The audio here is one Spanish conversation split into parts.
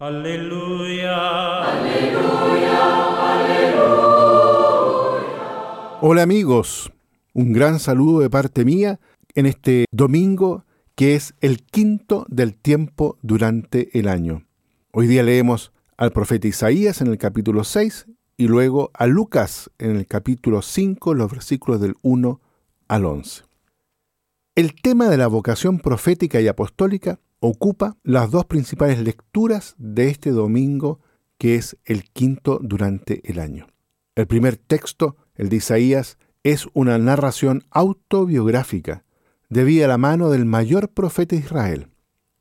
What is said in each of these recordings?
Aleluya. Aleluya. Aleluya. Hola amigos, un gran saludo de parte mía en este domingo que es el quinto del tiempo durante el año. Hoy día leemos al profeta Isaías en el capítulo 6 y luego a Lucas en el capítulo 5, los versículos del 1 al 11. El tema de la vocación profética y apostólica ocupa las dos principales lecturas de este domingo, que es el quinto durante el año. El primer texto, el de Isaías, es una narración autobiográfica, debida a la mano del mayor profeta de Israel,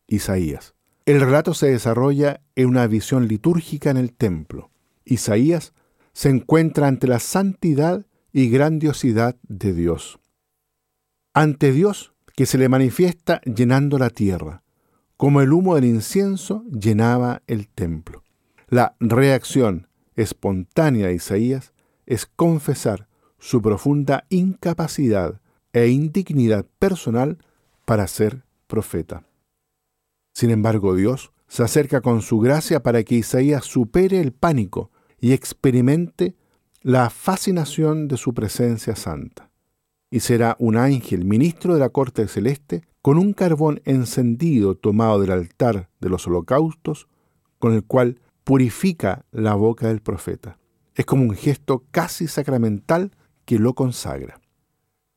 Isaías. El relato se desarrolla en una visión litúrgica en el templo. Isaías se encuentra ante la santidad y grandiosidad de Dios. Ante Dios que se le manifiesta llenando la tierra, como el humo del incienso llenaba el templo. La reacción espontánea de Isaías es confesar su profunda incapacidad e indignidad personal para ser profeta. Sin embargo, Dios se acerca con su gracia para que Isaías supere el pánico y experimente la fascinación de su presencia santa. Y será un ángel ministro de la corte celeste con un carbón encendido tomado del altar de los holocaustos, con el cual purifica la boca del profeta. Es como un gesto casi sacramental que lo consagra.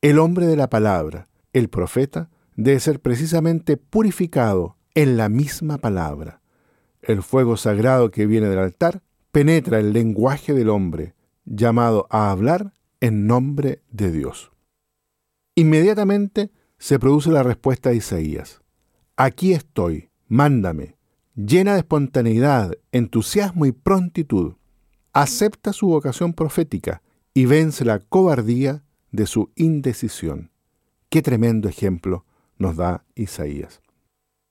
El hombre de la palabra, el profeta, debe ser precisamente purificado en la misma palabra. El fuego sagrado que viene del altar penetra el lenguaje del hombre, llamado a hablar en nombre de Dios. Inmediatamente se produce la respuesta de Isaías. Aquí estoy, mándame, llena de espontaneidad, entusiasmo y prontitud. Acepta su vocación profética y vence la cobardía de su indecisión. Qué tremendo ejemplo nos da Isaías.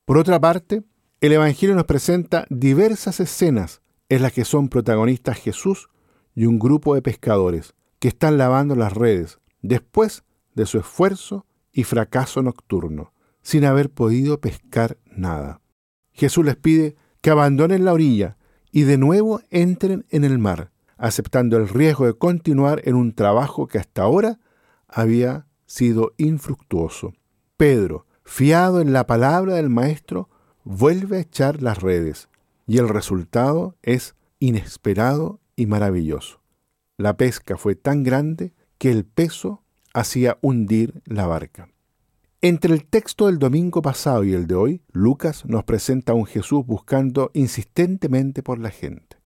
Por otra parte, el Evangelio nos presenta diversas escenas en las que son protagonistas Jesús y un grupo de pescadores que están lavando las redes después de su esfuerzo y fracaso nocturno, sin haber podido pescar nada. Jesús les pide que abandonen la orilla y de nuevo entren en el mar, aceptando el riesgo de continuar en un trabajo que hasta ahora había sido infructuoso. Pedro, fiado en la palabra del Maestro, vuelve a echar las redes y el resultado es inesperado y maravilloso. La pesca fue tan grande que el peso hacía hundir la barca. Entre el texto del domingo pasado y el de hoy, Lucas nos presenta a un Jesús buscando insistentemente por la gente.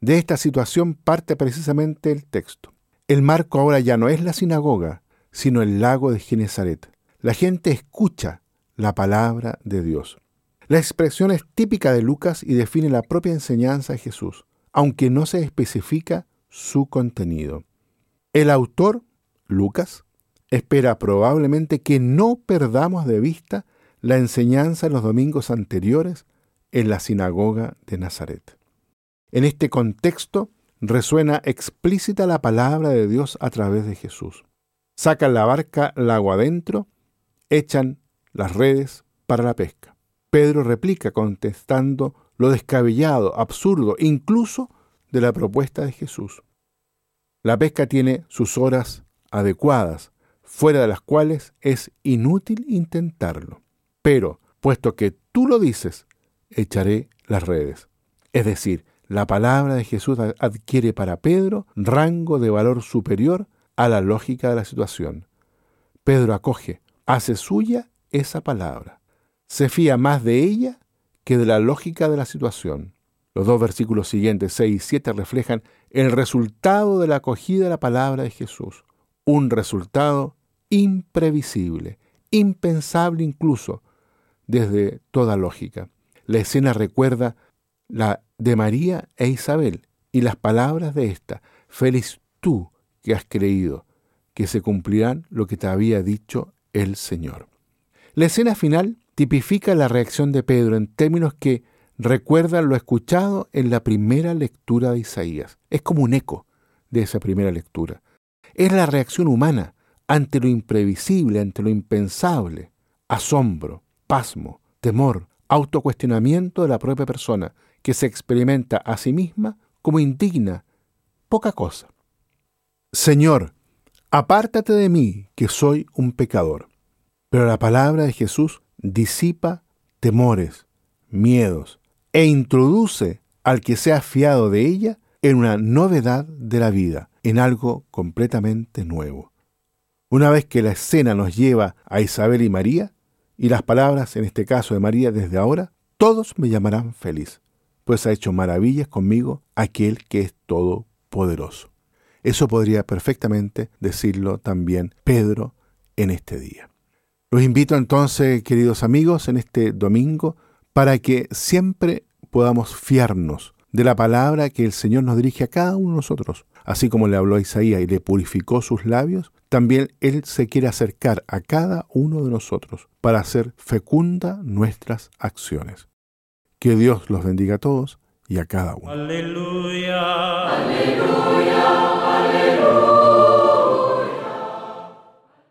De esta situación parte precisamente el texto. El marco ahora ya no es la sinagoga, sino el lago de Genezaret. La gente escucha la palabra de Dios. La expresión es típica de Lucas y define la propia enseñanza de Jesús, aunque no se especifica su contenido. El autor Lucas espera probablemente que no perdamos de vista la enseñanza en los domingos anteriores en la sinagoga de Nazaret. En este contexto resuena explícita la palabra de Dios a través de Jesús. Sacan la barca agua adentro, echan las redes para la pesca. Pedro replica contestando lo descabellado, absurdo, incluso de la propuesta de Jesús. La pesca tiene sus horas adecuadas, fuera de las cuales es inútil intentarlo. Pero, puesto que tú lo dices, echaré las redes. Es decir, la palabra de Jesús adquiere para Pedro rango de valor superior a la lógica de la situación. Pedro acoge, hace suya esa palabra. Se fía más de ella que de la lógica de la situación. Los dos versículos siguientes, 6 y 7, reflejan el resultado de la acogida de la palabra de Jesús un resultado imprevisible, impensable incluso desde toda lógica. La escena recuerda la de María e Isabel y las palabras de esta, feliz tú que has creído, que se cumplirán lo que te había dicho el Señor. La escena final tipifica la reacción de Pedro en términos que recuerdan lo escuchado en la primera lectura de Isaías. Es como un eco de esa primera lectura es la reacción humana ante lo imprevisible, ante lo impensable, asombro, pasmo, temor, autocuestionamiento de la propia persona. que se experimenta a sí misma como indigna, poca cosa. Señor, apártate de mí, que soy un pecador. Pero la palabra de Jesús disipa temores, miedos, e introduce al que sea fiado de ella en una novedad de la vida, en algo completamente nuevo. Una vez que la escena nos lleva a Isabel y María, y las palabras, en este caso de María, desde ahora, todos me llamarán feliz, pues ha hecho maravillas conmigo aquel que es todopoderoso. Eso podría perfectamente decirlo también Pedro en este día. Los invito entonces, queridos amigos, en este domingo, para que siempre podamos fiarnos de la palabra que el Señor nos dirige a cada uno de nosotros. Así como le habló a Isaías y le purificó sus labios, también Él se quiere acercar a cada uno de nosotros para hacer fecunda nuestras acciones. Que Dios los bendiga a todos y a cada uno. Aleluya. Aleluya.